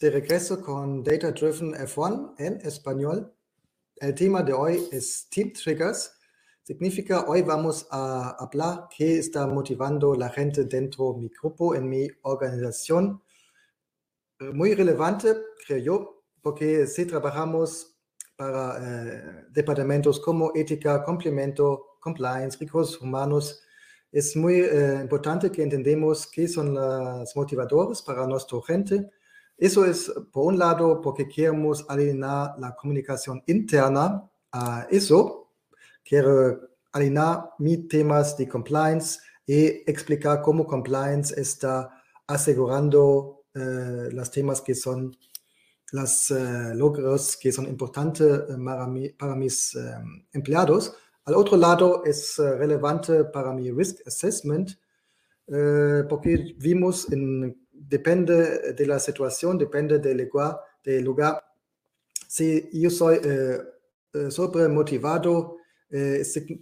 de regreso con Data Driven F1 en español. El tema de hoy es Team Triggers. Significa hoy vamos a hablar qué está motivando la gente dentro de mi grupo, en mi organización. Eh, muy relevante, creo yo, porque si trabajamos para eh, departamentos como ética, complemento, compliance, recursos humanos, es muy eh, importante que entendamos qué son los motivadores para nuestra gente. Eso es, por un lado, porque queremos alinear la comunicación interna a eso. Quiero alinear mis temas de compliance y explicar cómo compliance está asegurando eh, los temas que son los eh, logros que son importantes para, mis empleados al otro lado, es eh, relevante para mi risk assessment eh, porque vimos, en, depende de la situación, depende del lugar, del lugar. Si yo soy eh, sobre motivado,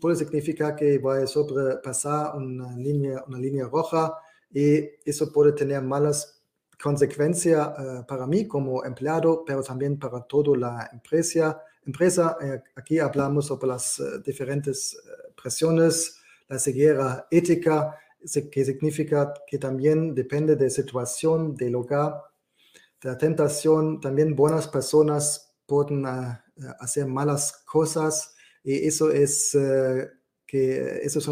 puede significar que voy a sobrepasar una línea, una línea roja y eso puede tener malas consecuencias para mí como empleado, pero también para toda la empresa empresa. Eh, aquí hablamos sobre las eh, diferentes eh, presiones, la ceguera ética, que significa que también depende de situación, del lugar, de la tentación. También buenas personas pueden hacer malas cosas y eso es, que, eso es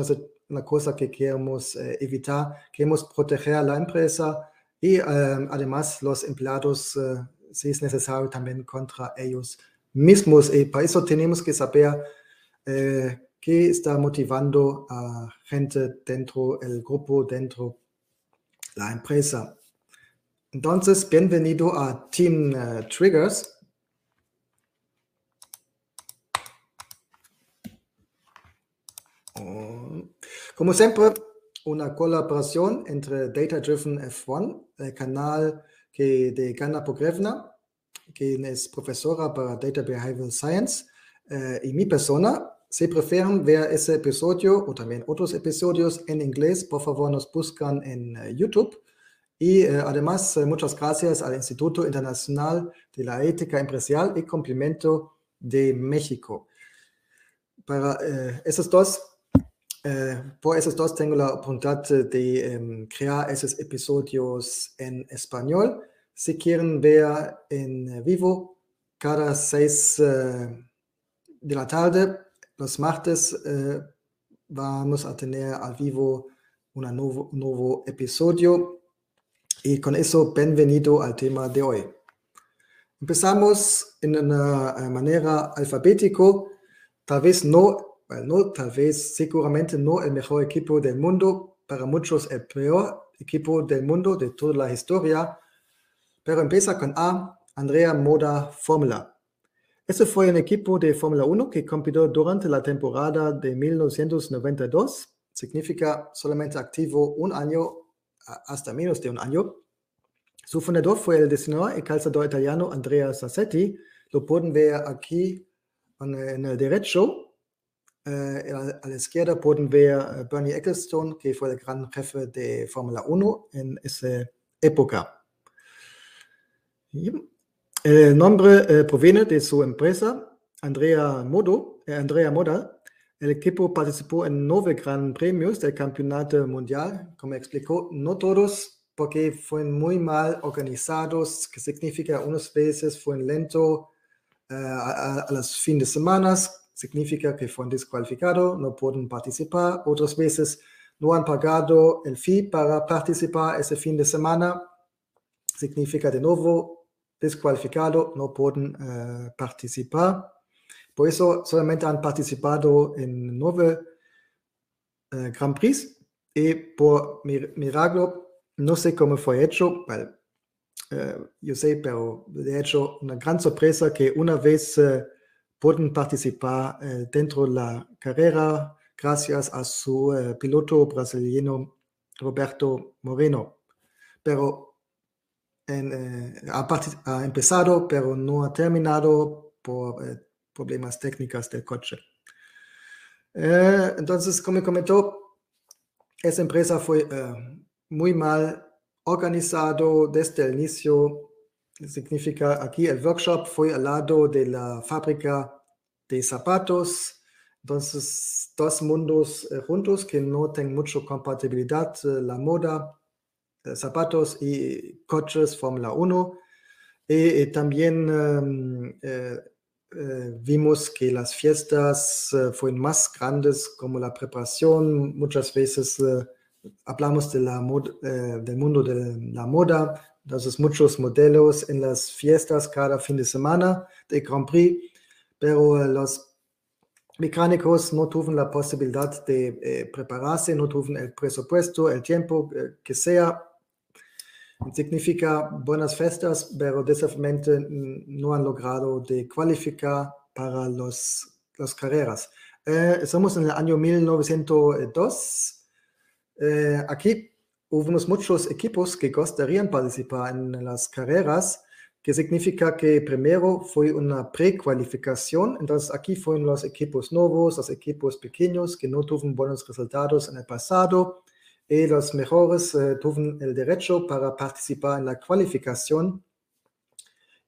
una, cosa que queremos evitar. Queremos proteger a la empresa y además los empleados, si es necesario, también contra ellos mismos. Y para eso tenemos que saber qué está motivando a gente dentro del grupo, dentro la empresa. Entonces, bienvenido a Team uh, Triggers. Como siempre, una colaboración entre Data Driven F1, el canal que de Gana Pogrevna, quien es profesora para Data Behavioral Science, eh, y mi persona. Si prefieren ver ese episodio o también otros episodios en inglés, por favor nos buscan en uh, YouTube. Y uh, además, uh, muchas gracias al Instituto Internacional de la Ética Empresarial y Complemento de México. Para esos dos, por esos dos tengo la oportunidad de um, crear esos episodios en español. Si quieren ver en vivo, cada seis eh, de la tarde, los martes, eh, vamos a tener al vivo un nuevo, nuevo episodio. Y con eso, bienvenido al tema de hoy. Empezamos en una eh, manera alfabética, tal vez no, no, tal vez seguramente no el mejor equipo del mundo, para muchos el peor equipo del mundo de toda la historia, pero empieza con A, Andrea Moda Fórmula. Ese fue un equipo de Fórmula 1 que compitió durante la temporada de 1992. Significa solamente activo un año, hasta menos de un año. Su fundador fue el diseñador y calzador italiano Andrea Sassetti. Lo pueden ver aquí en el derecho. Eh, a la izquierda pueden ver Bernie Ecclestone, que fue el gran jefe de Fórmula 1 en esa época. El nombre eh, proviene de su empresa, Andrea, Modo, eh, Andrea Moda. El equipo participó en nueve gran premios del campeonato mundial, como explicó, no todos porque fueron muy mal organizados, que significa unas veces fueron lento eh, a, a, los fines de semana, significa que fueron descualificados, no pueden participar, otras veces no han pagado el fee para participar ese fin de semana, significa de nuevo descualificado, no pueden uh, participar. Por eso solamente han participado en nueve uh, Grand Prix y por milagro, no sé cómo fue hecho, well, uh, yo sé, pero de hecho una gran sorpresa que una vez pueden participar dentro de la carrera gracias a su piloto brasileño Roberto Moreno. Pero en, eh, ha, ha, empezado, pero no ha terminado por eh, problemas técnicos del coche. Eh, entonces, como comentó, esa empresa fue muy mal organizado desde el inicio. significa aquí el workshop fue al lado de la fábrica de zapatos. Entonces, dos mundos eh, juntos que no tienen mucha compatibilidad, eh, la moda, eh, zapatos y coches Fórmula 1. Y, también em, vimos que las fiestas fueron más grandes como la preparación. Muchas veces hablamos de la del mundo de la moda, entonces muchos modelos en las fiestas cada fin de semana de Grand Prix, pero los mecánicos no tuvieron la posibilidad de eh, prepararse, no tuvieron el presupuesto, el tiempo eh, que sea. Significa buenas fiestas, pero desafortunadamente no han logrado de cualificar para los, las carreras. Eh, estamos en el año 1902. aquí hubo muchos equipos que gustarían participar en las carreras, que significa que primero fue una precualificación, entonces aquí fueron los equipos nuevos, los equipos pequeños que no tuvieron buenos resultados en el pasado, y los mejores eh, tuvieron el derecho para participar en la cualificación.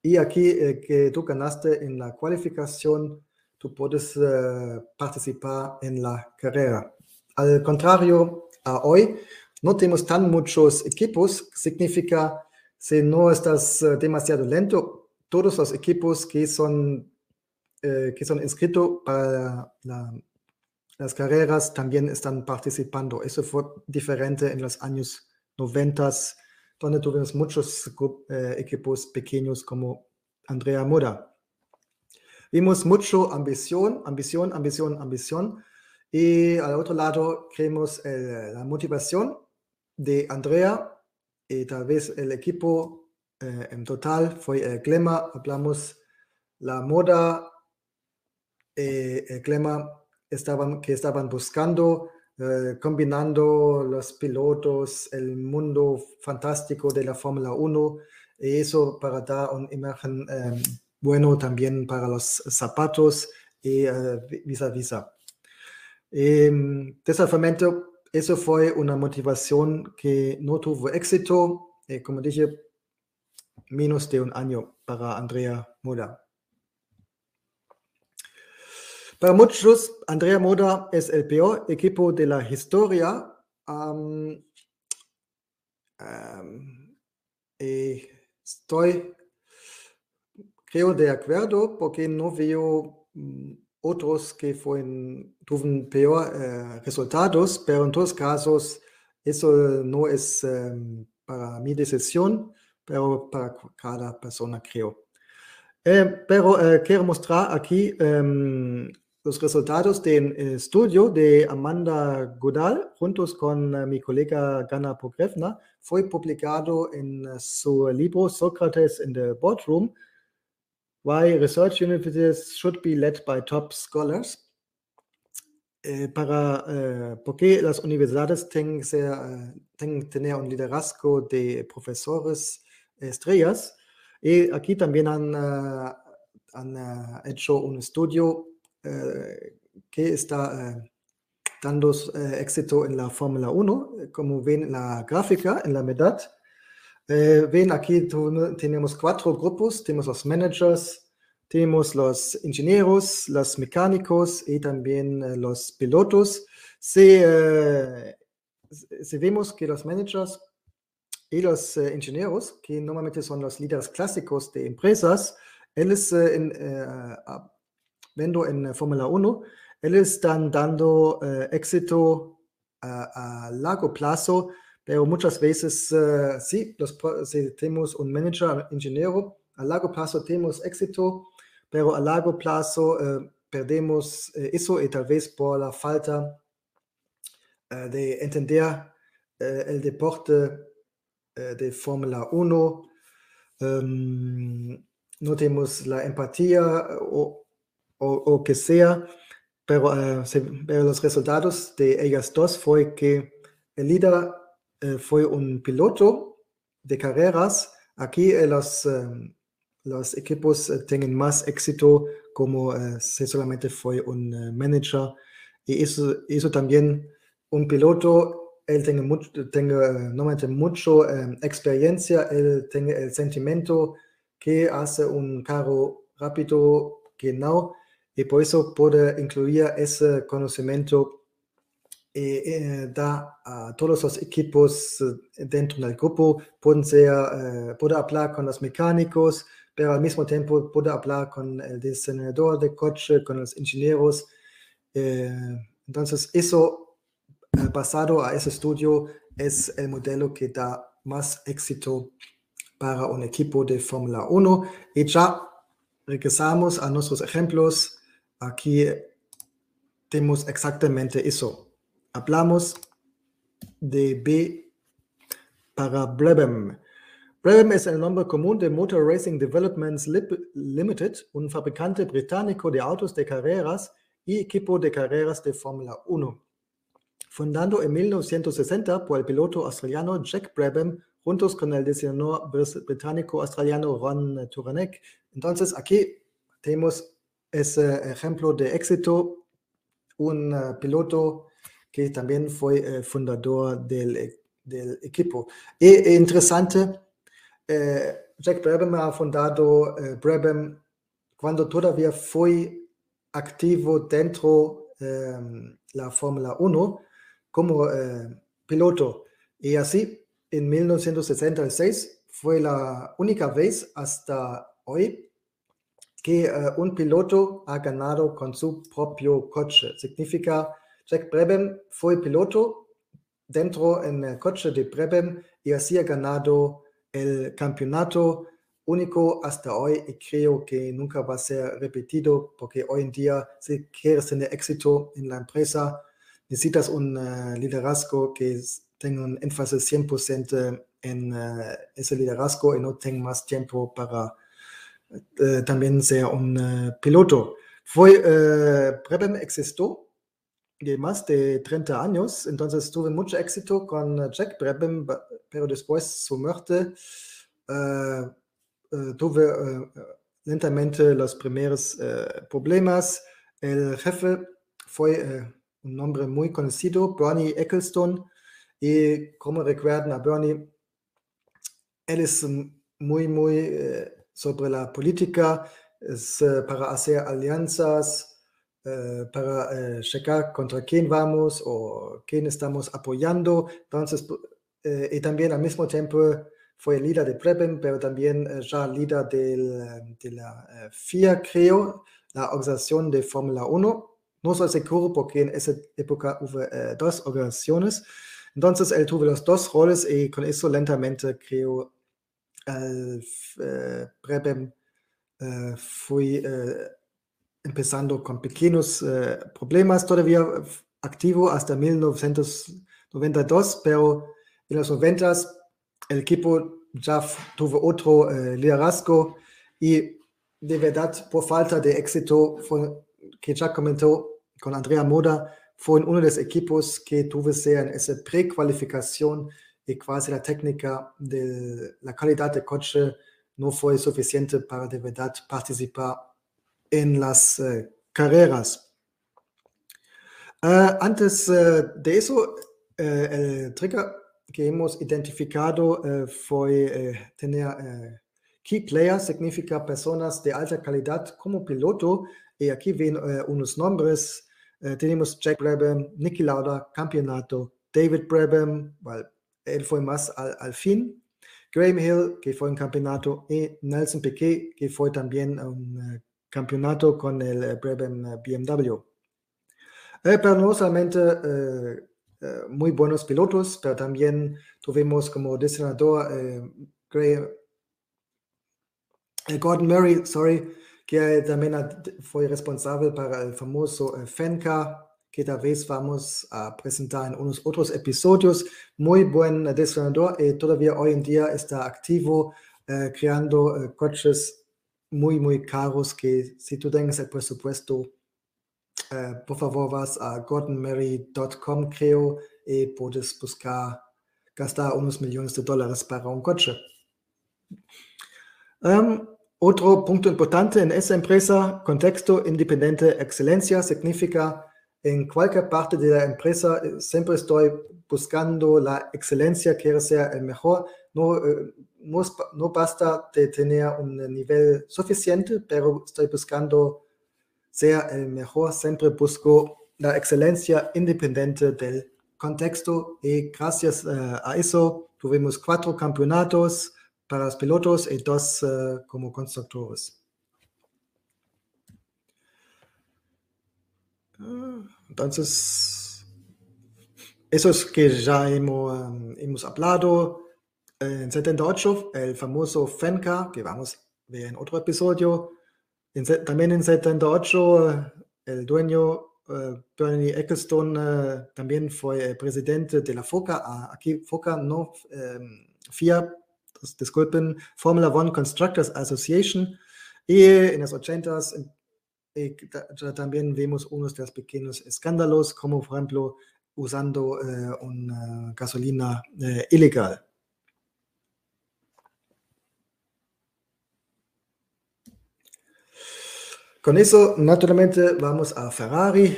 Y aquí eh, que tú ganaste en la cualificación, tú puedes eh, participar en la carrera. Al contrario a hoy, no tenemos tan muchos equipos, significa si no estás eh, demasiado lento, todos los equipos que son, eh, que son inscritos para las carreras también están participando. Eso fue diferente en los años 90, donde tuvimos muchos eh, equipos pequeños como Andrea Moda. Vimos mucho ambición, ambición, ambición, ambición. Y al otro lado, creemos la motivación de Andrea y tal vez el equipo eh, en total fue el Glema, hablamos la moda, eh, el Glema estaban, que estaban buscando, eh, combinando los pilotos, el mundo fantástico de la Fórmula 1, y eso para dar una imagen em, bueno también para los zapatos y vis a vis. Eso fue una motivación que no tuvo éxito, eh, como dije, menos de un año para Andrea Moda. Para muchos, Andrea Moda es el peor equipo de la historia. estoy, creo, de acuerdo porque no veo mm, otros que fueron, tuvieron peor eh, resultados, pero en todos casos eso no es em, para mi decisión, pero para cada persona creo. Eh, pero eh, quiero mostrar aquí em, los resultados del estudio de Amanda Godal juntos con mi colega Gana Pogrevna. Fue publicado en su libro Socrates in the Boardroom Why research universities should be led by top scholars. Eh, para, eh, porque las universidades tienen que tener un liderazgo de profesores estrellas. Y aquí también han, han hecho un estudio que está dando éxito en la Fórmula 1. Como ven en la gráfica, en la eh, ven aquí tenemos cuatro grupos, tenemos los managers, tenemos los ingenieros, los mecánicos y también eh, los pilotos. Si, eh, si, vemos que los managers y los ingenieros, que normalmente son los líderes clásicos de empresas, ellos en, en Fórmula 1, ellos están dando éxito a largo plazo pero muchas veces uh, sí, los, si tenemos un manager, ingeniero, a largo plazo tenemos éxito, pero a largo plazo perdemos eso y tal vez por la falta de entender el deporte de Fórmula 1. Um, no tenemos la empatía o, o, que sea, pero, se, pero, los resultados de ellas dos fue que el líder eh, fue un piloto de carreras. Aquí eh, los, em, los equipos eh, tienen más éxito como si solamente fue un manager. Y eso, eso también, un piloto, él tiene, mucho, normalmente mucha em, experiencia, él tiene el sentimiento que hace un carro rápido que no, y por eso puede incluir ese conocimiento y eh, da a todos los equipos eh, dentro del grupo, pueden ser, eh, puede hablar con los mecánicos, pero al mismo tiempo puede hablar con el diseñador de coche, con los ingenieros. entonces, eso basado a ese estudio es el modelo que da más éxito para un equipo de Fórmula 1. Y ya regresamos a nuestros ejemplos. Aquí tenemos exactamente eso. Hablamos de B para Brabham. Brabham es el nombre común de Motor Racing Developments Limited, un fabricante británico de autos de carreras y equipo de carreras de Fórmula 1. Fundado en 1960 por el piloto australiano Jack Brabham juntos con el diseñador británico australiano Ron Turanek. Entonces aquí tenemos ese ejemplo de éxito, un eh, piloto que también fue eh, fundador del, e, del, equipo. Y interesante, eh, Jack Brabham ha fundado Brabham cuando todavía fue activo dentro de em, la Fórmula 1 como piloto. Y así en 1966 fue la única vez hasta hoy que uh, un piloto ha ganado con su propio coche. Significa, Jack Brabham fue piloto dentro en el coche de Brabham y así ha ganado el campeonato único hasta hoy y creo que nunca va a ser repetido porque hoy en día si quieres tener éxito en la empresa necesitas un uh, liderazgo que es tengo un énfasis 100% en uh, ese liderazgo y no tengo más tiempo para uh, también ser un uh, piloto. Fue, Brabham existió de más de 30 años, entonces tuve mucho éxito con Jack Brabham, pero después su muerte tuve lentamente los primeros problemas. El jefe fue un hombre muy conocido, Bernie Ecclestone, y como recuerdan a Bernie, él es muy, muy eh, sobre la política, es eh, para hacer alianzas, eh, para checar contra quién vamos o quién estamos apoyando. Entonces, y también al mismo tiempo fue líder de Preben, pero también ya líder del, de la FIA, creo, la organización de Fórmula 1. No soy seguro porque en esa época hubo dos organizaciones. Entonces él tuvo los dos roles y con eso lentamente creo eh, Brabham eh, fui eh, empezando con pequeños eh, problemas, todavía activo hasta 1992, pero en los 90 el equipo ya tuvo otro liderazgo y de verdad por falta de éxito fue, que ya comentó con Andrea Moda, fue uno de los equipos que tuve en esa precualificación y quasi la técnica de la calidad de coche no fue suficiente para de verdad participar en las uh, carreras. Uh, antes uh, de eso, el trigger que hemos identificado fue tener key players, significa personas de alta calidad como piloto, y aquí ven unos nombres eh, tenemos Jack Brabham, Nicky Lauda, campeonato, David Brabham, well, él fue más al, fin, Graham Hill, que fue un campeonato, y Nelson Piquet, que fue también un uh, campeonato con el Brabham BMW. Eh, pero no solamente muy buenos pilotos, pero también tuvimos como diseñador Graham, Gordon Murray, sorry, que también fue responsable para el famoso eh, FENCA, que tal vez vamos a presentar en unos otros episodios. Muy buen diseñador y todavía hoy en día está activo eh, creando eh, coches muy, muy caros que si tú tienes el presupuesto, eh, por favor vas a gordonmary.com creo y puedes buscar gastar unos millones de dólares para un coche. Um, otro punto importante en esa empresa, contexto independiente, excelencia, significa en cualquier parte de la empresa eh, siempre estoy buscando la excelencia, quiero ser el mejor. No, eh, no, basta de tener un nivel suficiente, pero estoy buscando ser el mejor, siempre busco la excelencia independiente del contexto y gracias uh, a eso tuvimos cuatro campeonatos para los pilotos y dos como constructores. Entonces, eso es que ya hemos, um, hemos hablado. En 78, el famoso FENCA, que vamos a ver en otro episodio. En, también en 78, el dueño uh, Bernie Ecclestone uh, también fue presidente de la FOCA. Uh, aquí FOCA, no FIA, disculpen, Formula One Constructors Association. Y en los 80s eh, también vemos unos de los pequeños escándalos, como por ejemplo usando eh, una gasolina eh, ilegal. Con eso, naturalmente, vamos a Ferrari.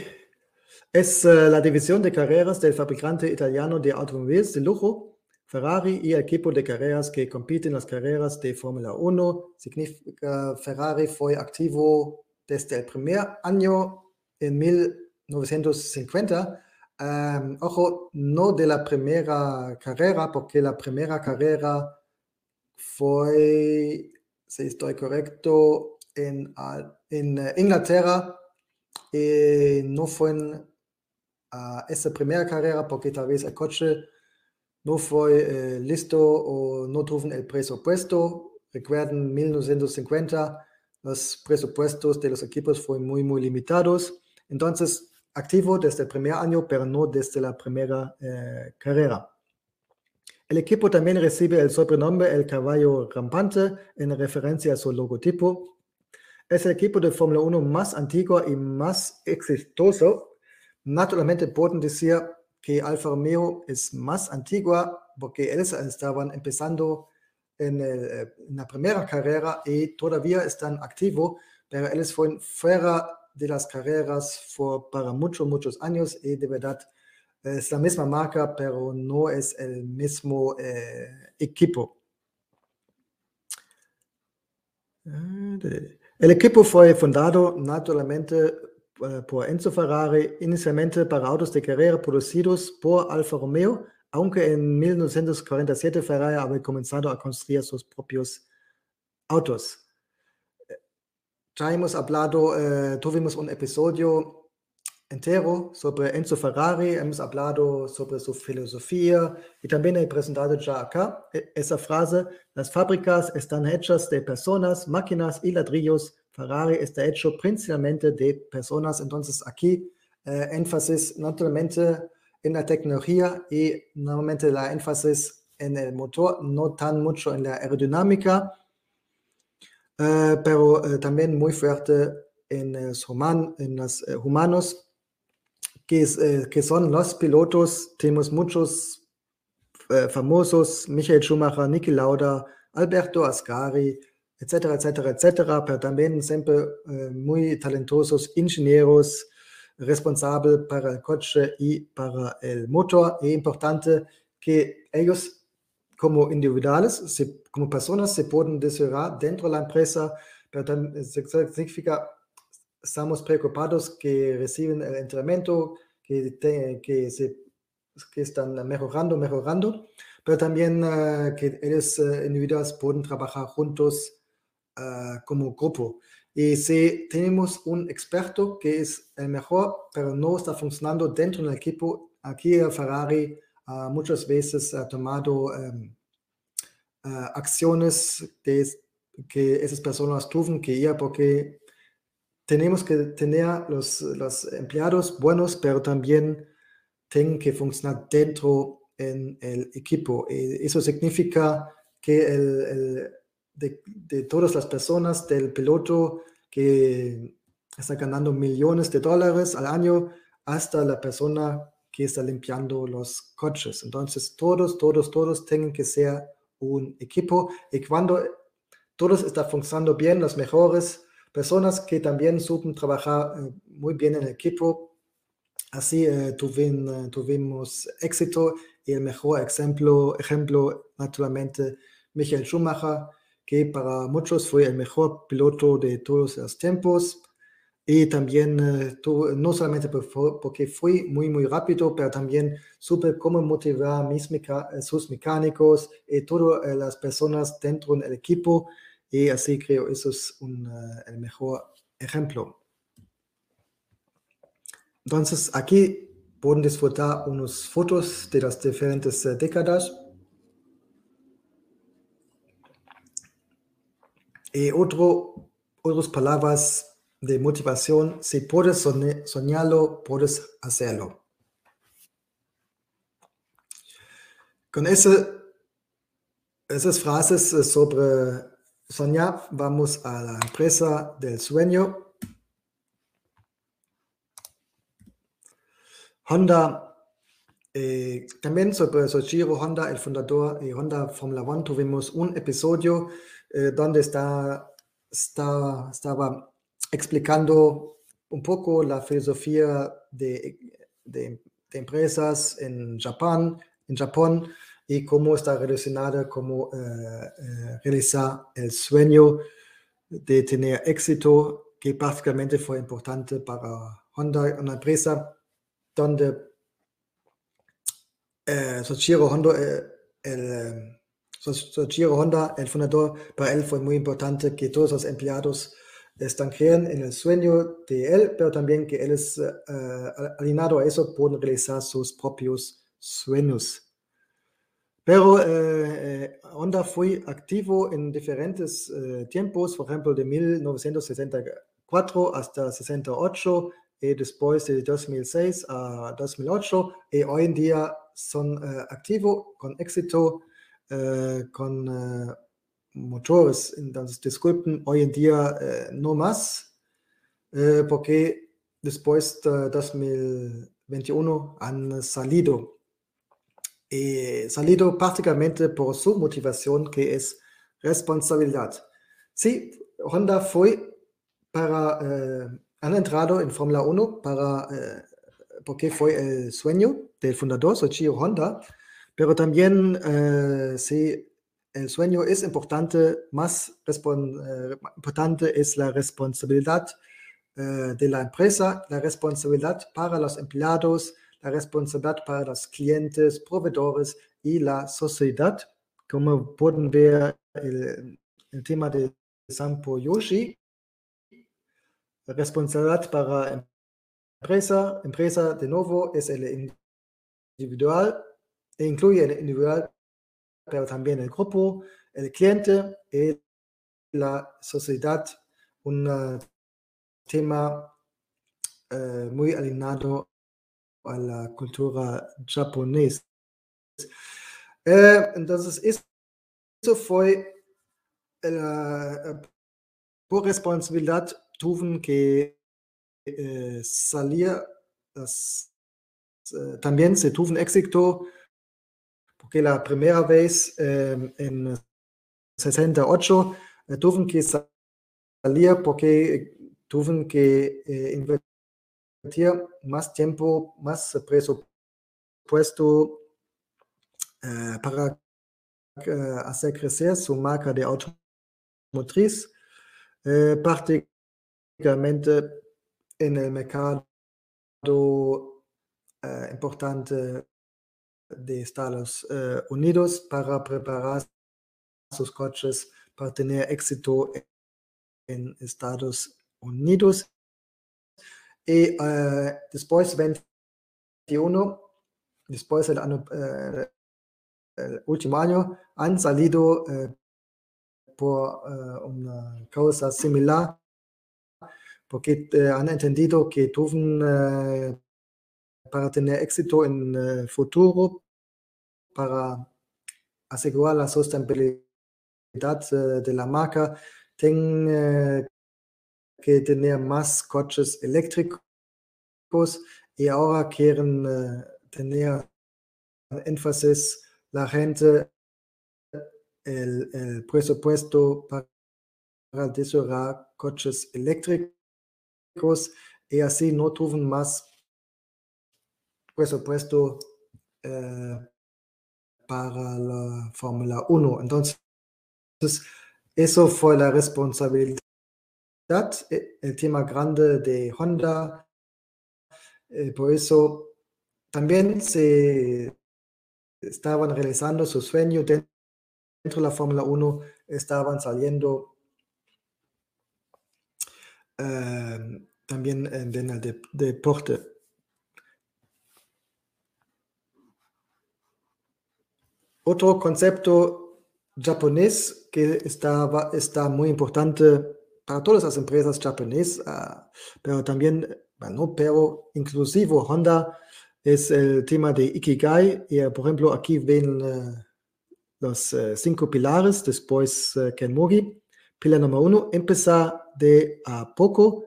Es uh, la división de carreras del fabricante italiano de automóviles de lujo, Ferrari, y el equipo de carreras que compiten en las carreras de Fórmula 1. Significa Ferrari fue activo desde el primer año en 1950. Um, ojo, no de la primera carrera, porque la primera carrera fue, si estoy correcto, en, en uh, Inglaterra. Y no fue en uh, esa primera carrera porque tal vez el coche no fue eh, listo o no tuvo el presupuesto. Recuerden, 1950 los presupuestos de los equipos fueron muy, muy limitados. Entonces, activo desde el primer año, pero no desde la primera eh, carrera. El equipo también recibe el sobrenombre El Caballo Rampante en referencia a su logotipo. Es el equipo de Fórmula 1 más antiguo y más exitoso. Naturalmente pueden decir que Alfa Romeo es más antigua porque ellos estaban empezando en, el, eh, en, la primera carrera y todavía están activos, pero ellos fueron fuera de las carreras for, para muchos, muchos años y de verdad es la misma marca, pero no es el mismo eh, equipo. El equipo fue fundado naturalmente eh, por Enzo Ferrari, inicialmente para autos de carrera producidos por Alfa Romeo, aunque en 1947 Ferrari había comenzado a construir sus propios autos. Ya hemos hablado, eh, tuvimos un episodio entero sobre Enzo Ferrari, hemos hablado sobre su filosofía y también he presentado ya acá e, esa frase, las fábricas están hechas de personas, máquinas y ladrillos, Ferrari está hecho principalmente de personas, entonces aquí eh, énfasis naturalmente en la tecnología y normalmente la énfasis en el motor, no tan mucho en la aerodinámica, uh, pero uh, también muy fuerte en los, human, en los humanos, que, es, que, son los pilotos. Tenemos muchos famosos, Michael Schumacher, Niki Lauda, Alberto Ascari, etcétera, etcétera, etcétera, pero también siempre muy talentosos ingenieros, responsable para el coche y para el motor. Es importante que ellos como individuales, se, como personas, se pueden desarrollar dentro de la empresa, pero también significa estamos preocupados que reciben el entrenamiento, que, te, que, se, que están mejorando, mejorando, pero también uh, que ellos uh, individuales pueden trabajar juntos uh, como grupo. Y si tenemos un experto que es el mejor, pero no está funcionando dentro del equipo, aquí Ferrari uh, muchas veces ha tomado um, uh, acciones de, que esas personas tuvieron que ir porque tenemos que tener los, los empleados buenos, pero también tienen que funcionar dentro en el equipo. Y eso significa que el, el de, todas las personas, del piloto que está ganando millones de dólares al año, hasta la persona que está limpiando los coches. Entonces, todos, todos, todos tienen que ser un equipo y cuando todos están funcionando bien, las mejores personas que también supen trabajar eh, muy bien en el equipo, así eh, tuvimos, eh, tuvimos éxito y el mejor ejemplo, ejemplo naturalmente Michael Schumacher, que para muchos fue el mejor piloto de todos los tiempos. Y también, eh, no solamente porque fue muy, muy rápido, pero también supe cómo motivar mis sus mecánicos y todas las personas dentro del equipo. Y así creo eso es un, el mejor ejemplo. Entonces, aquí pueden disfrutar unas fotos de las diferentes eh, décadas. Y otro, otras palabras de motivación, si puedes soñarlo, puedes hacerlo. Con ese, esas frases eh, sobre soñar, vamos a la empresa del sueño. Honda, eh, también sobre Soichiro Honda, el fundador de Honda Formula One, tuvimos un episodio eh, donde está, está, estaba explicando un poco la filosofía de, de, empresas en Japón, en Japón y cómo está relacionada, cómo eh, realizar el sueño de tener éxito, que prácticamente fue importante para Honda, una empresa donde eh, Soichiro Honda, eh, el, eh, Soichiro Honda, el fundador, para él fue muy importante que todos los empleados están creen en el sueño de él, pero también que él es eh, alineado a eso, pueden realizar sus propios sueños. Pero eh, Honda fue activo en diferentes tiempos, por ejemplo, de 1964 hasta 68 y después de 2006 a 2008 y hoy en día son uh, activos con éxito uh, con uh, motores. Entonces, disculpen, hoy en día no más porque después de 2021 han salido. Y salido prácticamente por su motivación que es responsabilidad. Sí, Honda fue para han entrado en Fórmula 1 para, eh, porque fue el sueño del fundador, Soichiro Honda, pero también eh, si el sueño es importante, más eh, importante es la responsabilidad de la empresa, la responsabilidad para los empleados, la responsabilidad para los clientes, proveedores y la sociedad. Como pueden ver el, el tema de Sampo Yoshi, responsabilidad para empresa. Empresa, de nuevo, es el individual, incluye el individual, pero también el grupo, el cliente y la sociedad. Un tema eh, muy alineado a la cultura japonesa. Eh, entonces, eso fue la por responsabilidad tuvieron que eh, salir, eh, también se tuvo éxito, porque la primera vez eh, en 68 eh, tuvieron que salir porque tuvieron que eh, invertir más tiempo, más presupuesto para hacer crecer su marca de automotriz. parte en el mercado importante de Estados eh, Unidos para preparar sus coches para tener éxito en Estados Unidos. Y eh, después 21, después del año, el último año, han salido por una causa similar porque eh, han entendido que tuvieron eh, para tener éxito en el eh, futuro, para asegurar la sostenibilidad de la marca, tienen que tener más coches eléctricos y ahora quieren tener énfasis la gente el, presupuesto para desarrollar coches eléctricos y así no tuvieron más presupuesto eh, para la Fórmula 1. Entonces, eso fue la responsabilidad, el tema grande de Honda. Eh, por eso también se estaban realizando su sueño dentro de la Fórmula 1, estaban saliendo eh, también en el deporte. Otro concepto japonés que está, está muy importante para todas las empresas japonesas, ah, pero también, bueno, pero inclusivo Honda, es el tema de Ikigai. Y, por ejemplo, aquí ven uh, los uh, cinco pilares, después uh, Kenmogi. Pilar número uno, empezar de a poco,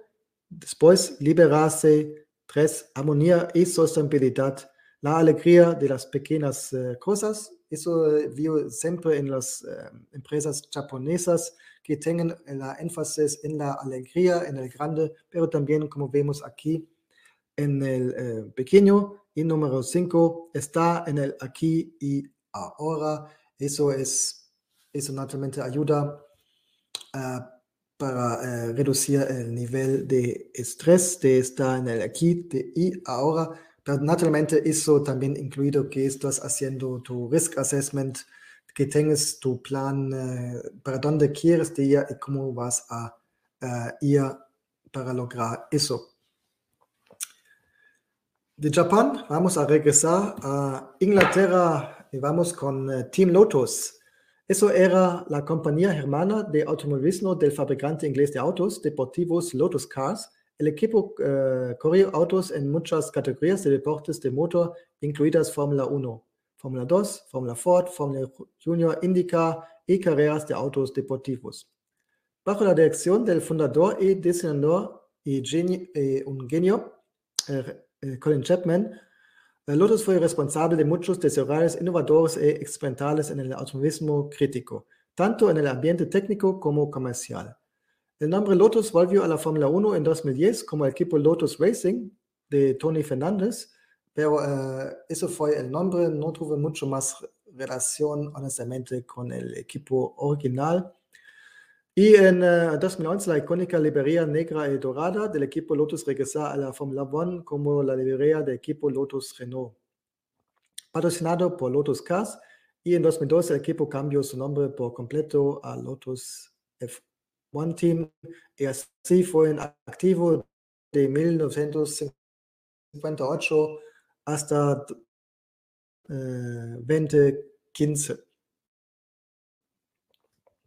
después liberarse, tres, armonía y sostenibilidad, la alegría de las pequeñas cosas. Eso veo siempre en las empresas japonesas que tengan la énfasis en la alegría, en el grande, pero también, como vemos aquí, en el pequeño, y número 5 está en el aquí y ahora. Eso es, eso naturalmente ayuda uh, para reducir el nivel de estrés de estar en el aquí de, y ahora. Naturalmente eso también incluido que estás haciendo tu risk assessment, que tengas tu plan uh, para dónde quieres ir y cómo vas a ir para lograr eso. De Japón vamos a regresar a Inglaterra y vamos con eh, Team Lotus. Eso era la compañía hermana de automovilismo del fabricante inglés de autos deportivos Lotus Cars. El equipo uh, corrió autos en muchas categorías de deportes de motor, incluidas Fórmula 1, Fórmula 2, Fórmula Ford, Fórmula Junior, IndyCar y carreras de autos deportivos. Bajo la dirección del fundador y diseñador y, y un genio, eh, eh, Colin Chapman, eh, Lotus fue responsable de muchos desarrollos innovadores e experimentales en el automovilismo crítico, tanto en el ambiente técnico como comercial. El nombre Lotus volvió a la Fórmula 1 en 2010 como el equipo Lotus Racing de Tony Fernández, pero uh, eso fue el nombre, no tuvo mucho más relación honestamente con el equipo original. Y en uh, eh, 2011 la icónica librería negra y dorada del equipo Lotus regresó a la Fórmula 1 como la librería del equipo Lotus Renault. Patrocinado por Lotus Cars y en 2012 el equipo cambió su nombre por completo a Lotus F1 Team y así fue en activo de 1958 hasta 2015. Eh,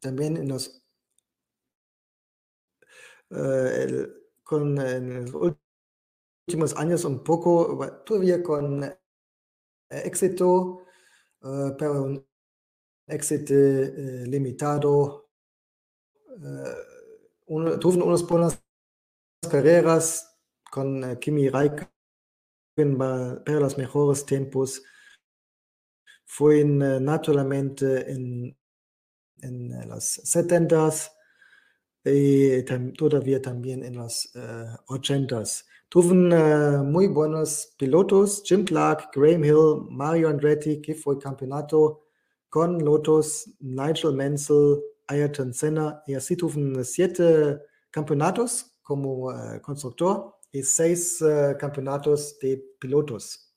También en los eh, con los últimos años un poco todavía con eh, éxito, eh, pero un éxito limitado. Uno, tuvieron buenas carreras con Kimi Raikkonen pero los mejores tiempos fueron naturalmente en, en los 70s y todavía también en los uh, 80s. Tuvieron uh, muy buenos pilotos, Jim Clark, Graham Hill, Mario Andretti, que fue campeonato con Lotus, Nigel Mansell, Ayrton Senna, y así tuvieron siete campeonatos como uh, constructor y seis campeonatos de pilotos.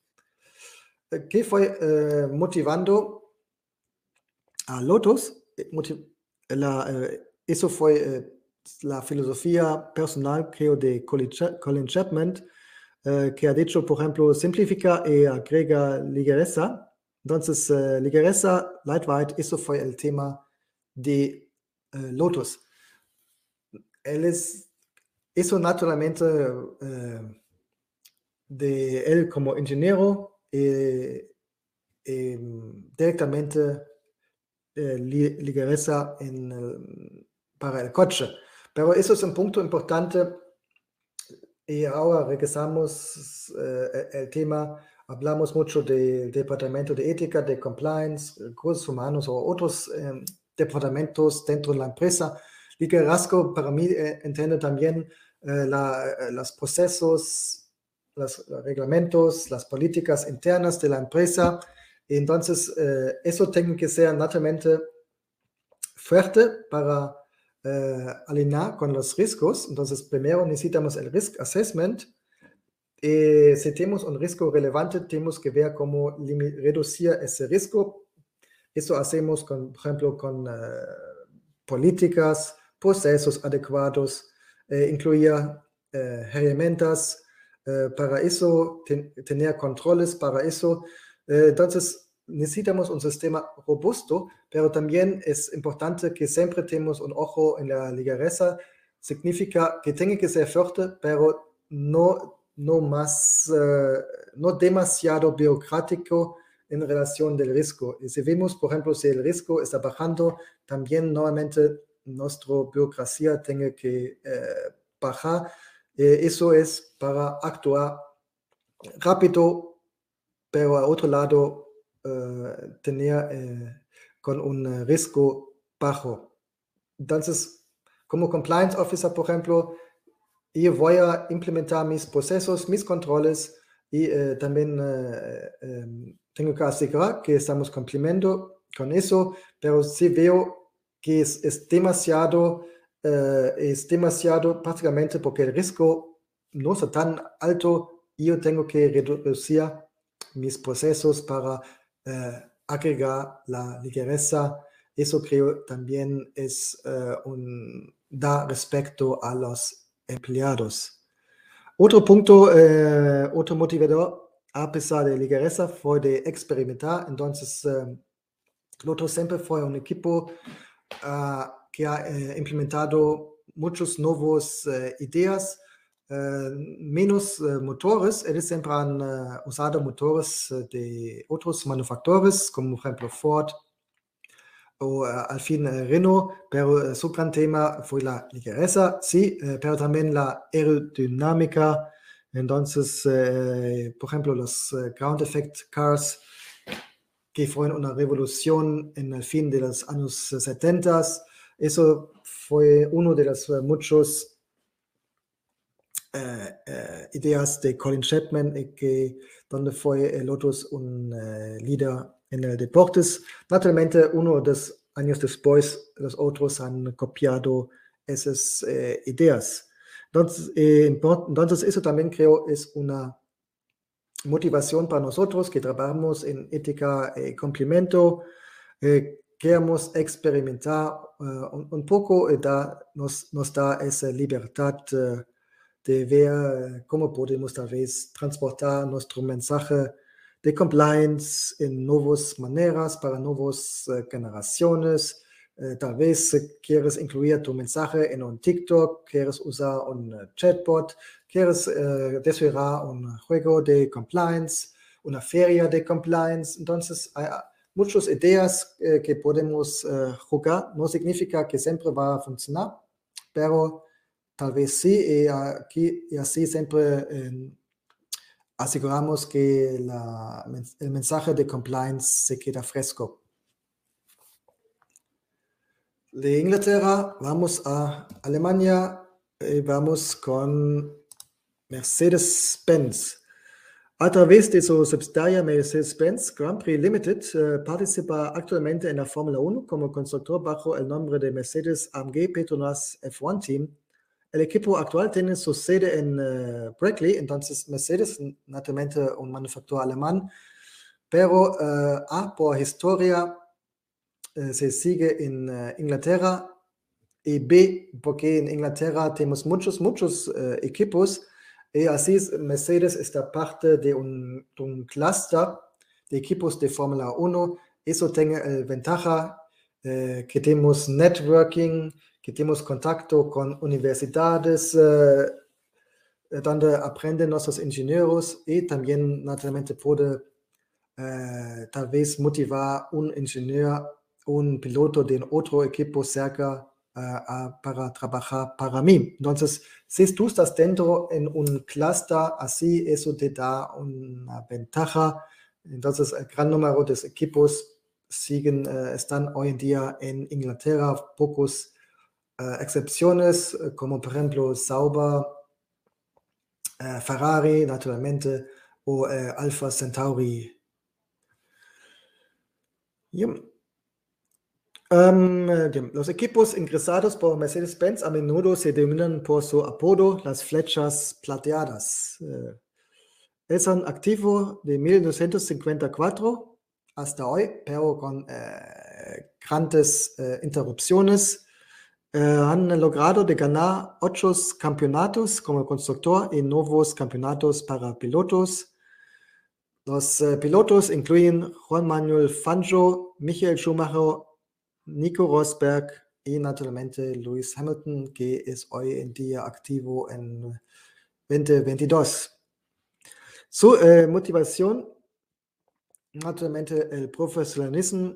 ¿Qué fue motivando a Lotus? La, eso fue la filosofía personal, creo, de Colin Chapman, eh, que ha dicho, por ejemplo, simplifica y agrega ligereza. Entonces, eh, ligereza, lightweight, eso fue el tema de eh, Lotus. Es, eso naturalmente de él como ingeniero directamente ligereza en el, para el coche. Pero eso es un punto importante y ahora regresamos eh, el tema, hablamos mucho del departamento de ética, de compliance, recursos humanos o otros eh, departamentos dentro de la empresa. Liderazgo para mí eh, entiende también eh, la, eh, los procesos, los reglamentos, las políticas internas de la empresa. Y entonces, eso tiene que ser naturalmente fuerte para alinear con los riesgos. Entonces, primero necesitamos el risk assessment. si tenemos un riesgo relevante, tenemos que ver cómo reducir ese riesgo. Eso hacemos, con, por ejemplo, con políticas, procesos adecuados, incluir herramientas para eso, tener controles para eso. entonces, necesitamos un sistema robusto, pero también es importante que siempre tenemos un ojo en la ligereza. Significa que tiene que ser fuerte, pero no, no, más, no demasiado burocrático en relación del riesgo. Y si vemos, por ejemplo, si el riesgo está bajando, también nuevamente nuestra burocracia tiene que bajar. eso es para actuar rápido, pero a otro lado tener con un riesgo bajo. Entonces, como compliance officer, por ejemplo, yo voy a implementar mis procesos, mis controles y también tengo que asegurar que estamos cumpliendo con eso, pero si veo que es, demasiado, es demasiado prácticamente porque el riesgo no es tan alto, yo tengo que reducir mis procesos para agregar la ligereza. Eso creo también es un da respecto a los empleados. Otro punto, otro motivador, a pesar de ligereza, fue de experimentar. Entonces, Loto siempre fue un equipo que ha implementado muchos nuevos ideas, menos motores. Ellos siempre han usado motores de otros manufactores, como por ejemplo Ford o al fin Renault, pero su gran tema fue la ligereza, sí, pero también la aerodinámica. Entonces, por ejemplo, los ground effect cars, que fueron una revolución en el fin de los años 70, eso fue uno de los muchos ideas de Colin Chapman, que, donde fue Lotus un líder en el deportes. Naturalmente, uno de los años después, los otros han copiado esas ideas. Entonces, entonces, eso también creo es una motivación para nosotros que trabajamos en ética y cumplimiento. queremos experimentar un, poco y nos, nos da esa libertad de ver cómo podemos tal vez transportar nuestro mensaje de compliance en nuevas maneras para nuevas generaciones. tal vez quieres incluir tu mensaje en un TikTok, quieres usar un chatbot, quieres desarrollar un juego de compliance, una feria de compliance. Entonces, hay muchas ideas que podemos jugar. No significa que siempre va a funcionar, pero tal vez sí, y, aquí, así siempre eh, aseguramos que la, el mensaje de compliance se queda fresco. De Inglaterra vamos a Alemania y vamos con Mercedes-Benz. A través de su subsidiaria Mercedes-Benz Grand Prix Limited uh, participa actualmente en la Fórmula 1 como constructor bajo el nombre de Mercedes AMG Petronas F1 Team el equipo actual tiene su sede en uh, Berkeley, entonces Mercedes, naturalmente un manufactor alemán, pero uh, A, por historia, uh, se sigue en Inglaterra, y B, porque en Inglaterra tenemos muchos, muchos equipos, y así Mercedes está parte de un, de un clúster de equipos de Fórmula 1. Eso tiene ventaja que tenemos networking, que tenemos contacto con universidades eh, donde aprenden nuestros ingenieros y también naturalmente puede eh, tal vez motivar un ingeniero, un piloto de otro equipo cerca uh, para trabajar para mí. Entonces, si tú estás dentro en un cluster así, eso te da una ventaja. Entonces, el gran número de equipos siguen, están hoy en día en Inglaterra, pocos excepciones uh, como por ejemplo Sauber, uh, Ferrari naturalmente o Alpha Centauri. Ja. Um, los equipos ingresados por Mercedes-Benz a menudo se denominan por su apodo las flechas plateadas. Es un activo de 1954 hasta hoy, pero con grandes interrupciones. Han logrado de ganar ocho campeonatos como constructor y nuevos campeonatos para pilotos. Los pilotos incluyen Juan Manuel Fangio, Michael Schumacher, Nico Rosberg y naturalmente Lewis Hamilton, que es hoy en día activo en 2022. Su eh, motivación, naturalmente el profesionalismo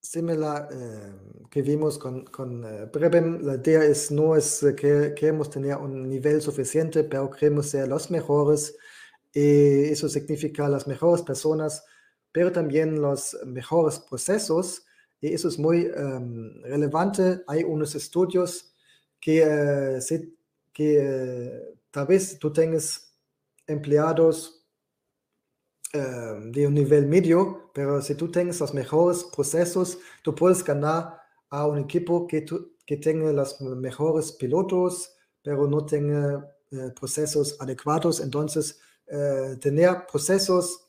similar eh, que vimos con, con eh, Breben, la idea es, no es que queremos tener un nivel suficiente, pero queremos ser los mejores y eso significa las mejores personas, pero también los mejores procesos y eso es muy um, relevante. Hay unos estudios que, se, que tal vez tú tengas empleados uh, de un nivel medio, pero si tú tienes los mejores procesos, tú puedes ganar a un equipo que, que tenga los mejores pilotos, pero no tenga eh, procesos adecuados. Entonces, tener procesos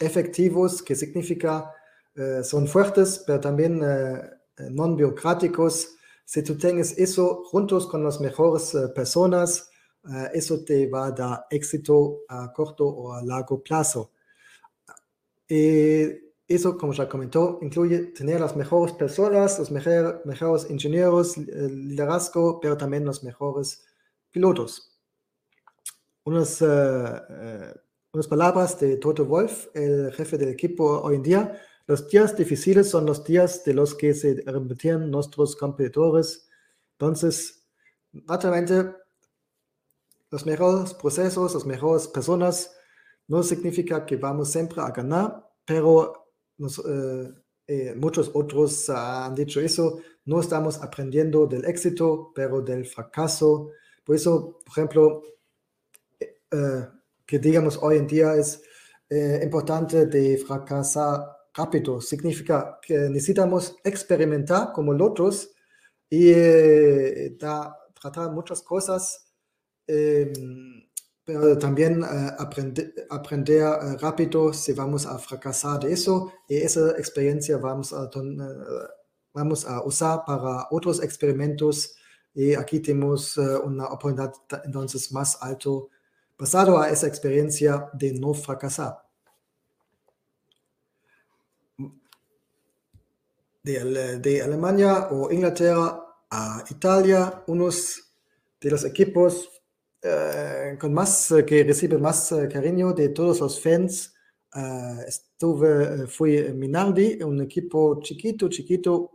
efectivos, que significa eh, son fuertes, pero también eh, eh, no biocráticos. Si tú tienes eso juntos con las mejores personas, eso te va a dar éxito a corto o a largo plazo. Y eso, como ya comentó, incluye tener las mejores personas, los mejores ingenieros, liderazgo, pero también los mejores pilotos. Unas, palabras de Toto Wolf, el jefe del equipo hoy en día, los días difíciles son los días de los que se repiten nuestros competidores. Entonces, naturalmente, los mejores procesos, las mejores personas, no significa que vamos siempre a ganar, pero eh, eh, muchos otros han dicho eso, no estamos aprendiendo del éxito, pero del fracaso. Por eso, por ejemplo, eh, que digamos hoy en día es importante de fracasar rápido. Significa que necesitamos experimentar como otros y tratar muchas cosas, eh, pero también eh, aprender, aprender eh, rápido si vamos a fracasar de eso y esa experiencia vamos a, vamos a usar para otros experimentos y aquí tenemos una oportunidad entonces más alto basado a esa experiencia de no fracasar. de, Alemania o Inglaterra a Italia, unos de los equipos eh, con más, eh, que recibe más eh, cariño de todos los fans. estuve, fui Minardi, un equipo chiquito, chiquito,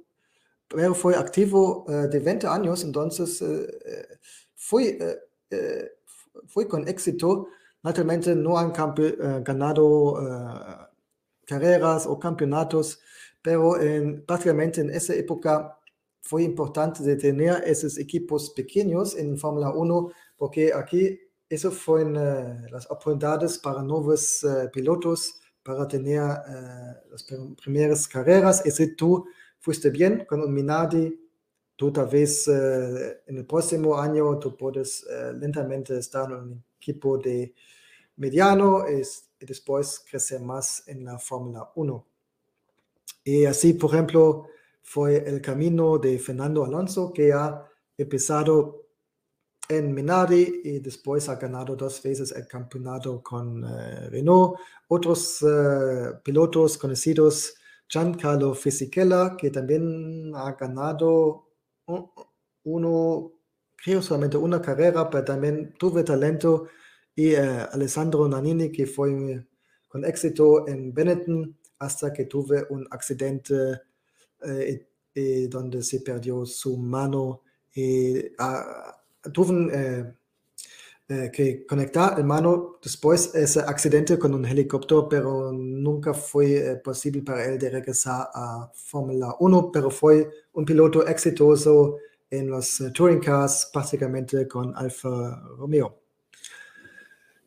pero fue activo de 20 años, entonces fui, fui con éxito. Naturalmente no han ganado carreras o campeonatos, pero en, prácticamente en esa época fue importante de tener esos equipos pequeños en Fórmula 1, porque aquí eso fueron uh, las oportunidades para nuevos uh, pilotos, para tener uh, las primeras carreras. Y si tú fuiste bien con un Minardi, tú tal vez en el próximo año tú puedes lentamente estar en un equipo de mediano y, y después crecer más en la Fórmula 1. Y así, por ejemplo, fue el camino de Fernando Alonso, que ha empezado en Minardi y después ha ganado dos veces el campeonato con uh, Renault. Otros uh, pilotos conocidos, Giancarlo Fisichella, que también ha ganado uno, creo solamente una carrera, pero también tuvo talento. Y uh, Alessandro Nannini, que fue con éxito en Benetton hasta que tuve un accidente eh, eh, donde se perdió su mano y ah, tuve eh, eh, que conectar el mano después ese accidente con un helicóptero, pero nunca fue eh, posible para él de regresar a Fórmula 1, pero fue un piloto exitoso en los touring cars, básicamente con Alfa Romeo.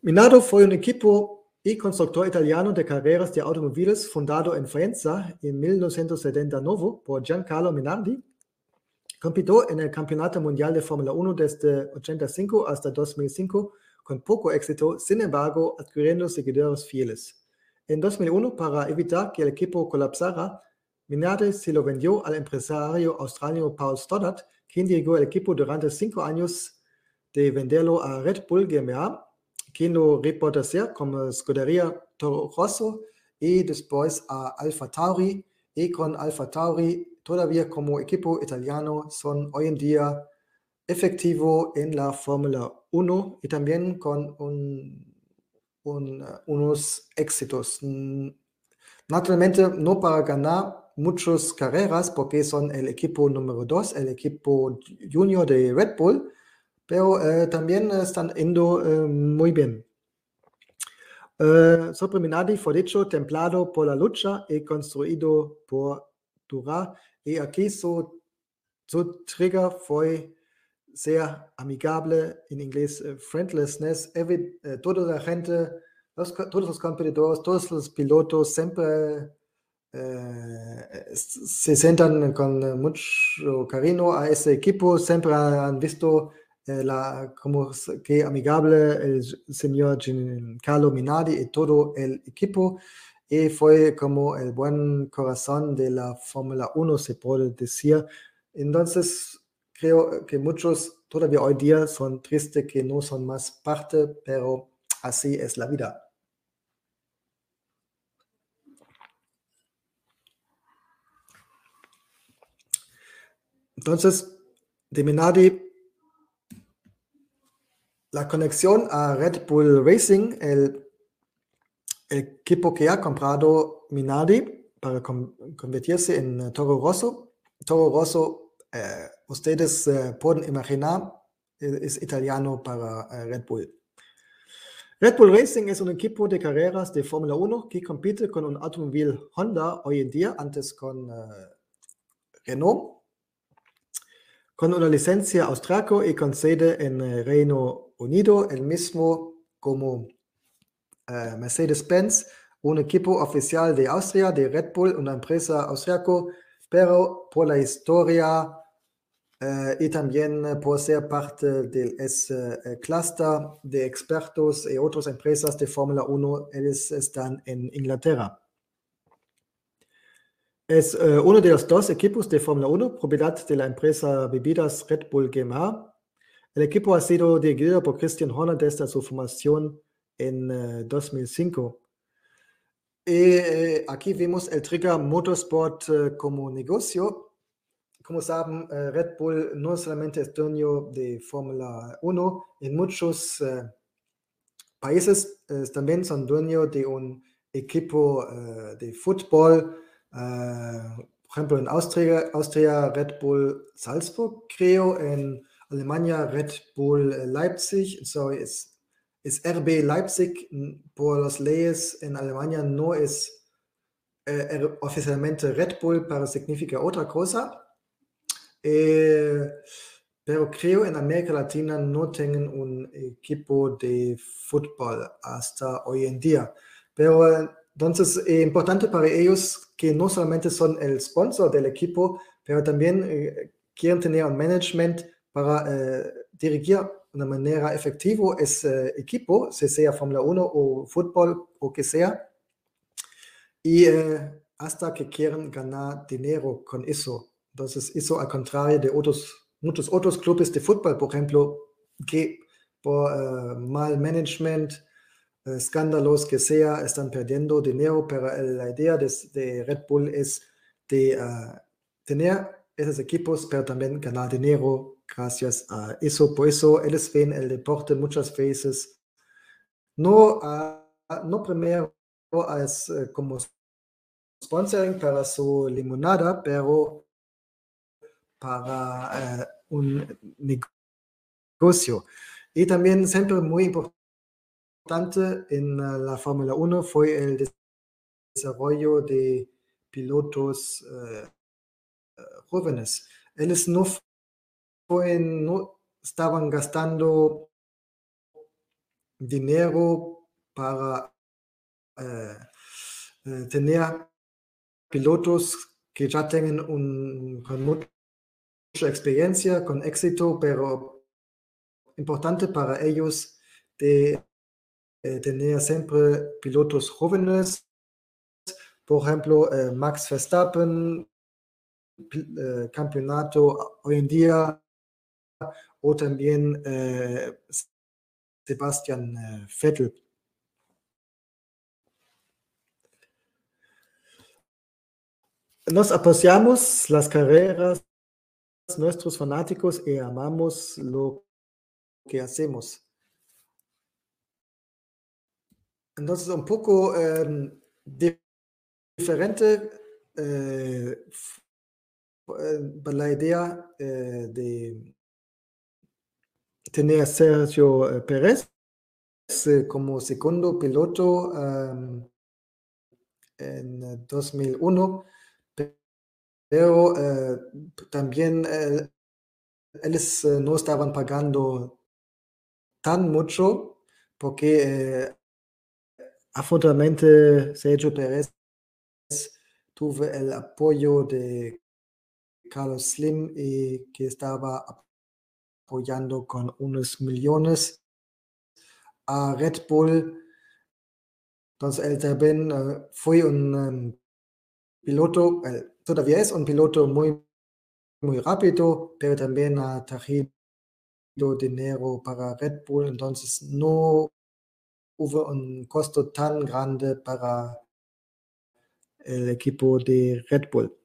Minardo fue un equipo y constructor italiano de carreras de automóviles fundado en Faenza en 1979 por Giancarlo Minardi, compitió en el Campeonato Mundial de Fórmula 1 desde 85 hasta 2005 con poco éxito, sin embargo, adquiriendo seguidores fieles. En 2001, para evitar que el equipo colapsara, Minardi se lo vendió al empresario australiano Paul Stoddart, quien dirigió el equipo durante cinco años de venderlo a Red Bull GmbH quien lo repotencia como Scuderia Toro Rosso y después a Alfa Tauri y con Alfa Tauri todavía como equipo italiano son hoy en día efectivo en la Fórmula 1 y también con un, unos éxitos. Naturalmente no para ganar muchas carreras porque son el equipo número 2, el equipo junior de Red Bull, pero eh, también están yendo eh, muy bien. Uh, Minardi fue dicho templado por la lucha y construido por durar. Y aquí su, su trigger fue ser amigable, en inglés friendlessness. toda la gente, todos los competidores, todos los pilotos siempre se sientan con mucho cariño a ese equipo, siempre han visto eh, la, como que amigable el señor Giancarlo Minardi y todo el equipo y fue como el buen corazón de la Fórmula 1, se puede decir. Entonces, creo que muchos todavía hoy día son tristes que no son más parte, pero así es la vida. Entonces, de Minardi la conexión a Red Bull Racing, el, equipo que ha comprado Minardi para convertirse en Toro Rosso. Toro Rosso, eh, ustedes eh, pueden imaginar, es, italiano para eh, Red Bull. Red Bull Racing es un equipo de carreras de Fórmula 1 que compite con un automóvil Honda hoy en día, antes con Renault, con una licencia austriaco y con sede en Reino Unido, el mismo como uh, Mercedes-Benz, un equipo oficial de Austria, de Red Bull, una empresa austriaco, pero por la historia y también por ser parte del uh, cluster de expertos y otras empresas de Fórmula 1, ellos están en Inglaterra. Es uno de los dos equipos de Fórmula 1, propiedad de la empresa Bebidas Red Bull GmbH, el equipo ha sido dirigido por Christian Horner desde su formación en 2005. Eh, y eh, aquí vemos el Trigger Motorsport eh, como negocio. Como saben, Red Bull no solamente es dueño de Fórmula 1, en muchos países también son dueños de un equipo de fútbol. por ejemplo, en Austria, Austria, Red Bull Salzburg, creo, en Alemania Red Bull Leipzig, so es, es RB Leipzig por las leyes en Alemania no es eh, oficialmente Red Bull, pero significa otra cosa. Eh, pero creo en América Latina no tienen un equipo de fútbol hasta hoy en día. Pero entonces es importante para ellos que no solamente son el sponsor del equipo, pero también eh, quieren tener un management para eh, dirigir una manera efectiva ese equipo, sea Fórmula 1 o fútbol o que sea, y eh, hasta que quieren ganar dinero con eso. Entonces, eso al contrario de otros, muchos otros clubes de fútbol, por ejemplo, que por eh, mal management, escándalos que sea, están perdiendo dinero, pero la idea de, Red Bull es de tener esos equipos, pero también ganar dinero gracias a eso. Por eso ellos ven el deporte muchas veces no, no primero as, eh, como sponsoring para su limonada, pero para eh, un negocio. Y también siempre muy importante en la Fórmula 1 fue el desarrollo de pilotos eh, jóvenes. Ellos no no estaban gastando dinero para eh, eh, tener pilotos que ya tengan un, con mucha experiencia, con éxito, pero importante para ellos de eh, tener siempre pilotos jóvenes. Por ejemplo, Max Verstappen, campeonato hoy en día, o también Sebastian Vettel. Nos apreciamos las carreras, nuestros fanáticos y amamos lo que hacemos. Entonces, un poco eh, diferente eh, la idea eh, de tener a Sergio Pérez como segundo piloto en 2001 pero eh, también eh, ellos eh, no estaban pagando tan mucho porque afortunadamente Sergio Pérez tuvo el apoyo de Carlos Slim y que estaba apoyando con unos millones a Red Bull. Entonces él también fue un um, piloto, todavía es un piloto muy, muy rápido, pero también ha traído dinero para Red Bull, entonces no hubo un costo tan grande para el equipo de Red Bull.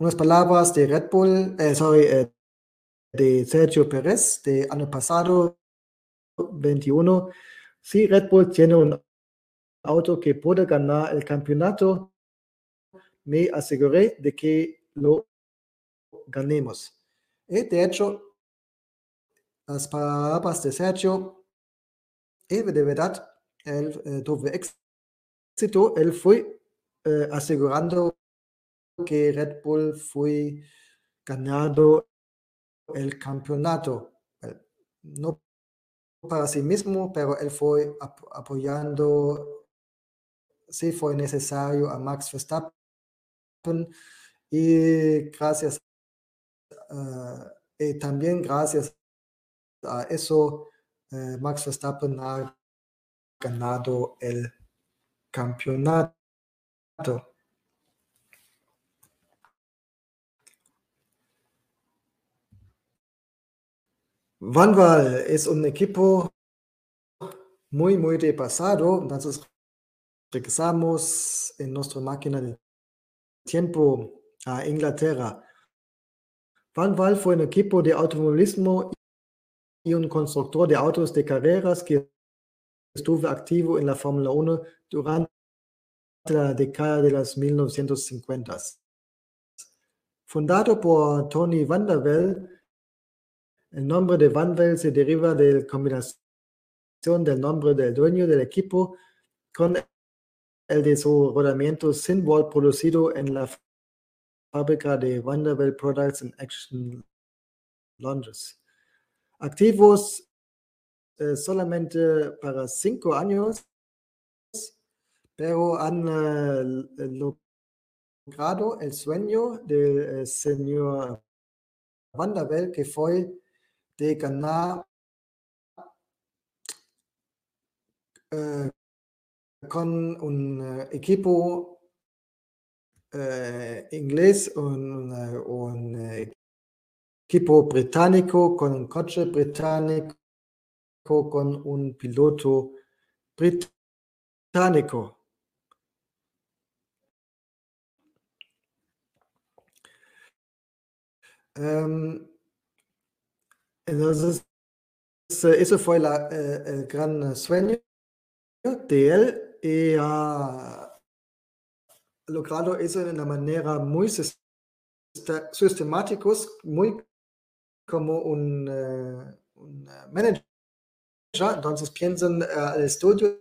Unas palabras de Red Bull, eh, sorry, eh, de Sergio Pérez de año pasado, 21. Si Red Bull tiene un auto que puede ganar el campeonato, me aseguré de que lo ganemos. Y de hecho, las palabras de Sergio, de verdad, él eh, tuvo éxito, él fue eh, asegurando que Red Bull fue ganado el campeonato. No para sí mismo, pero él fue apoyando, si fue necesario, a Max Verstappen y gracias, uh, también gracias a eso, uh, Max Verstappen ha ganado el campeonato. Vanwal es un equipo muy, muy de pasado. Entonces, regresamos en nuestra máquina de tiempo a Inglaterra. Van Val fue un equipo de automovilismo y un constructor de autos de carreras que estuvo activo en la Fórmula 1 durante la década de los 1950. Fundado por Tony Van der Velde, el nombre de Van Velde se deriva de la combinación del nombre del dueño del equipo con el de su rodamiento Sinwall producido en la fábrica de Vanderbilt Products and Action Londres. Activos eh, solamente para cinco años, pero han eh, logrado el sueño del eh, señor Vanderbilt que fue de ganar con un eh, equipo eh, inglés, un, un, equipo británico, con un coche británico, con un piloto británico. Um, entonces, eso fue la, eh, el gran sueño de él y ha logrado eso de una manera muy sistemática, muy como un, uh, un manager. Entonces piensen uh, el estudio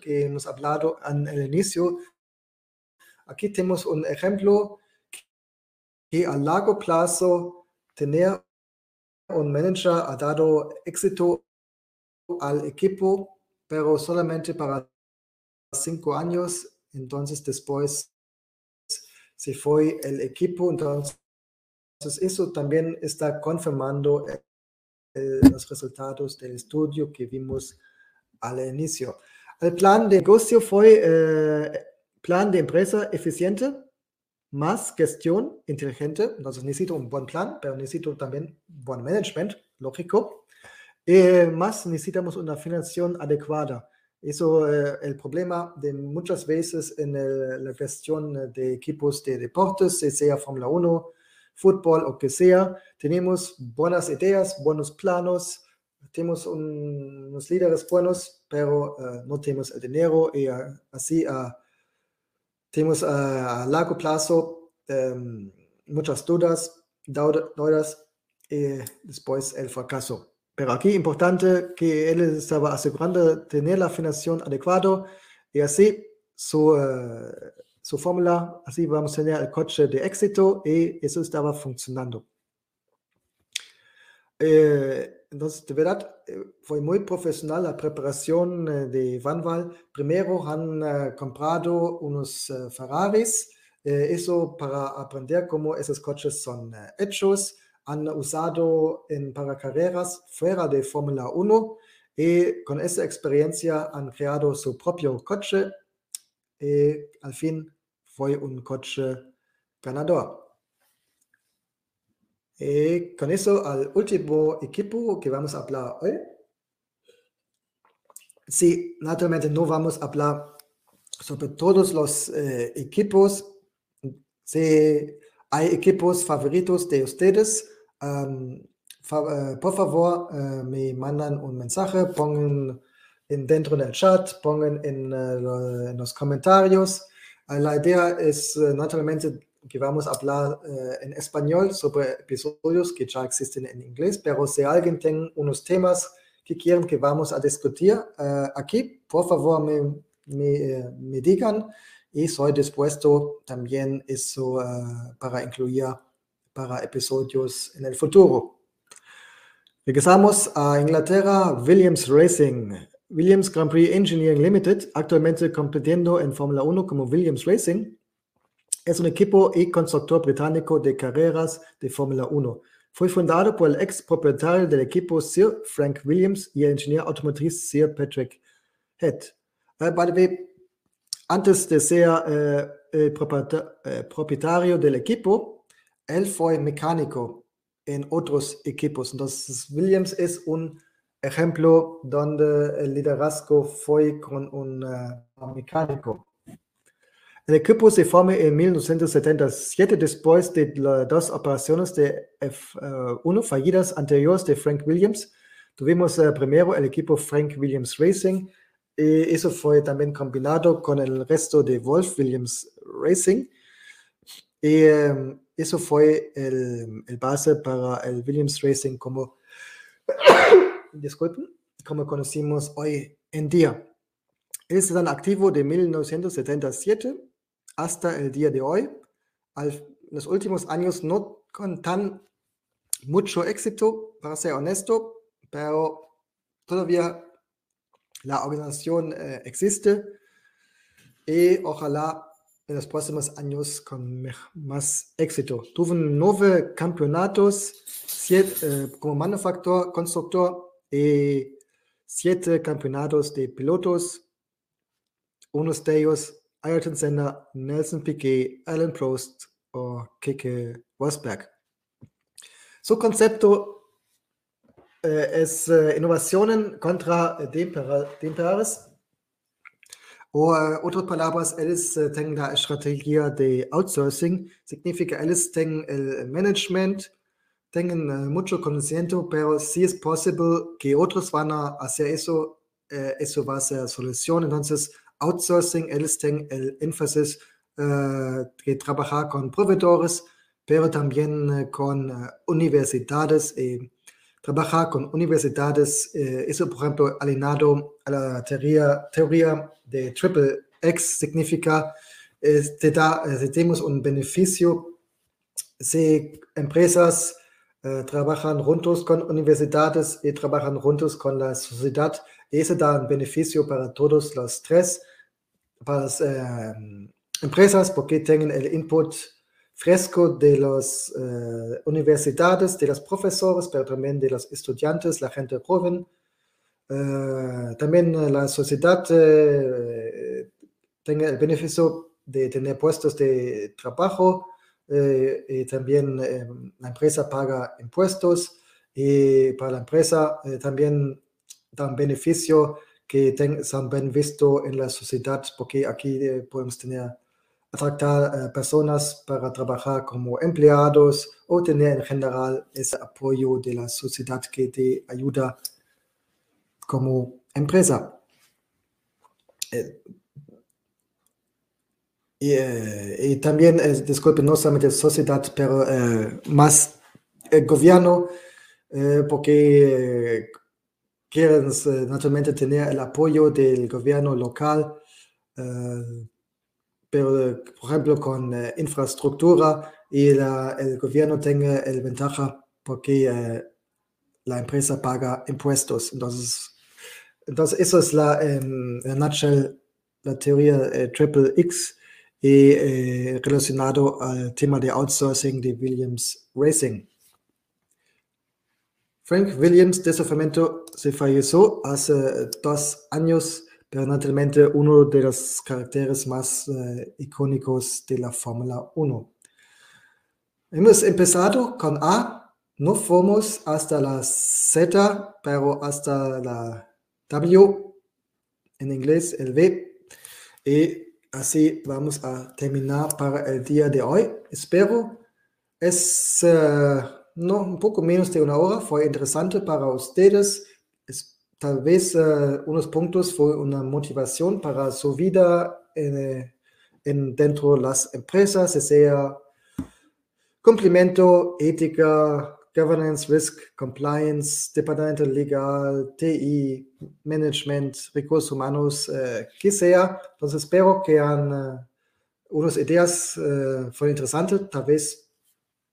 que hemos hablado en el inicio. Aquí tenemos un ejemplo que a largo plazo tener un manager ha dado éxito al equipo, pero solamente para cinco años, entonces después se fue el equipo, entonces eso también está confirmando los resultados del estudio que vimos al inicio. El plan de negocio fue eh, plan de empresa eficiente, más gestión inteligente. Entonces necesito un buen plan, pero necesito también buen management, lógico. Eh, más necesitamos una financiación adecuada. Eso es eh, el problema de muchas veces en la gestión de equipos de deportes, sea Fórmula 1, fútbol o que sea. Tenemos buenas ideas, buenos planos, tenemos unos líderes buenos, pero uh, no tenemos el dinero y uh, así uh, tenemos a largo plazo um, muchas dudas, dudas y después el fracaso. Pero aquí importante que él estaba asegurando tener la financiación adecuada y así su, su fórmula, así vamos a tener el coche de éxito y eso estaba funcionando. Eh, entonces, de verdad, eh, fue muy profesional la preparación eh, de Vanval. Primero han comprado unos Ferraris, eso para aprender cómo esos coches son hechos. Han usado en, para carreras fuera de Fórmula 1 y con esa experiencia han creado su propio coche y al fin fue un coche ganador. Y con eso al último equipo que vamos a hablar hoy. Sí, naturalmente no vamos a hablar sobre todos los eh, equipos. Si hay equipos favoritos de ustedes, uh, por favor me mandan un mensaje, pongan en, dentro del chat, pongan en los comentarios. la idea es naturalmente que vamos a hablar eh, en español sobre episodios que ya existen en inglés, pero si alguien tiene unos temas que quieren que vamos a discutir eh, aquí, por favor me, me, eh, me, digan y soy dispuesto también eso para incluir para episodios en el futuro. Regresamos a Inglaterra, Williams Racing. Williams Grand Prix Engineering Limited, actualmente compitiendo en Fórmula 1 como Williams Racing, es un equipo y constructor británico de carreras de Fórmula 1. Fue fundado por el ex propietario del equipo Sir Frank Williams y el ingeniero automotriz Sir Patrick Head. Uh, antes de ser uh, el uh, propietario del equipo, él fue mecánico en otros equipos. Entonces, Williams es un ejemplo donde el liderazgo fue con un mecánico. El equipo se formó en 1977 después de las dos operaciones de F1 fallidas anteriores de Frank Williams. Tuvimos uh, primero el equipo Frank Williams Racing y eso fue también combinado con el resto de Wolf Williams Racing. Y um, eso fue el, el, base para el Williams Racing como, disculpen, como conocimos hoy en día. Es tan activo de 1977 hasta el día de hoy. en los últimos años no con tan mucho éxito, para ser honesto, pero todavía la organización eh, existe y ojalá en los próximos años con más éxito. Tuve nueve campeonatos siete, eh, como manufactor, constructor y siete campeonatos de pilotos. Unos de ellos Ayrton Senna, Nelson Piquet, Alan Prost o Keke Rosberg. Su concepto eh, es eh, innovaciones contra temperales o uh, otras palabras, ellos uh, tienen la estrategia de outsourcing, significa ellos tienen el management, tienen uh, mucho conocimiento, pero si es posible que otros van a hacer eso, eso va a ser solución. Entonces, outsourcing, el énfasis uh, de trabajar con proveedores, pero también uh, con uh, universidades. Y trabajar con universidades, eh, eso por ejemplo, alineado a la teoría, teoría de triple X, significa eh, te da, eh, tenemos un beneficio si empresas trabajan juntos con universidades y trabajan juntos con la sociedad, eso da un beneficio para todos los tres para las eh, empresas porque tienen el input fresco de las eh, universidades, de los profesores, pero también de los estudiantes, la gente joven. Eh, también la sociedad tenga el beneficio de tener puestos de trabajo y también la empresa paga impuestos y para la empresa también dan beneficio que se han bien visto en la sociedad, porque aquí eh, podemos tener, atractar eh, personas para trabajar como empleados o tener en general ese apoyo de la sociedad que te ayuda como empresa. Eh, y, también, disculpen, no solamente sociedad, pero más el gobierno, porque quieren eh, naturalmente tener el apoyo del gobierno local, eh, pero por ejemplo con eh, infraestructura y el gobierno tenga el ventaja porque la empresa paga impuestos. Entonces, entonces eso es la, en, nutshell, la teoría triple X y relacionado al tema de outsourcing de Williams Racing. Frank Williams de Sofamento se falleció hace dos años, pero naturalmente uno de los caracteres más uh, icónicos de la Fórmula 1. Hemos empezado con A, no fuimos hasta la Z, pero hasta la W, en inglés el V, y así vamos a terminar para el día de hoy. Espero es... Uh, no, un poco menos de una hora, fue interesante para ustedes. Es, tal vez uh, unos puntos fue una motivación para su vida en, en, dentro de las empresas, sea cumplimiento, ética, governance, risk, compliance, departamento legal, TI, management, recursos humanos, uh, que sea. Entonces espero que han uh, unas ideas uh, fue interesante, tal vez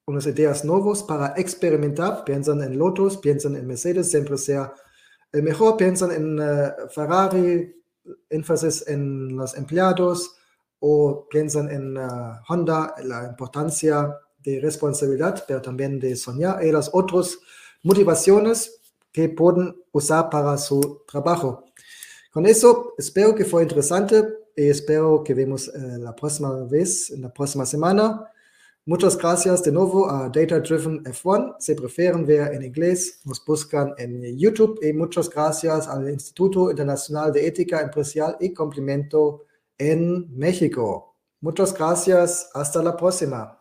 unas ideas nuevas para experimentar, piensan en Lotus, piensan en Mercedes, siempre sea el mejor, piensan en uh, Ferrari, énfasis en los empleados, o piensan en uh, Honda, la importancia de responsabilidad, pero también de soñar, y las otras motivaciones que pueden usar para su trabajo. Con eso, espero que fue interesante y espero que vemos uh, la próxima vez, en la próxima semana. Muchas gracias de nuevo a Data Driven F1. Si prefieren ver en inglés, nos buscan en YouTube. Y muchas gracias al Instituto Internacional de Ética Empresarial y Complemento en México. Muchas gracias. Hasta la próxima.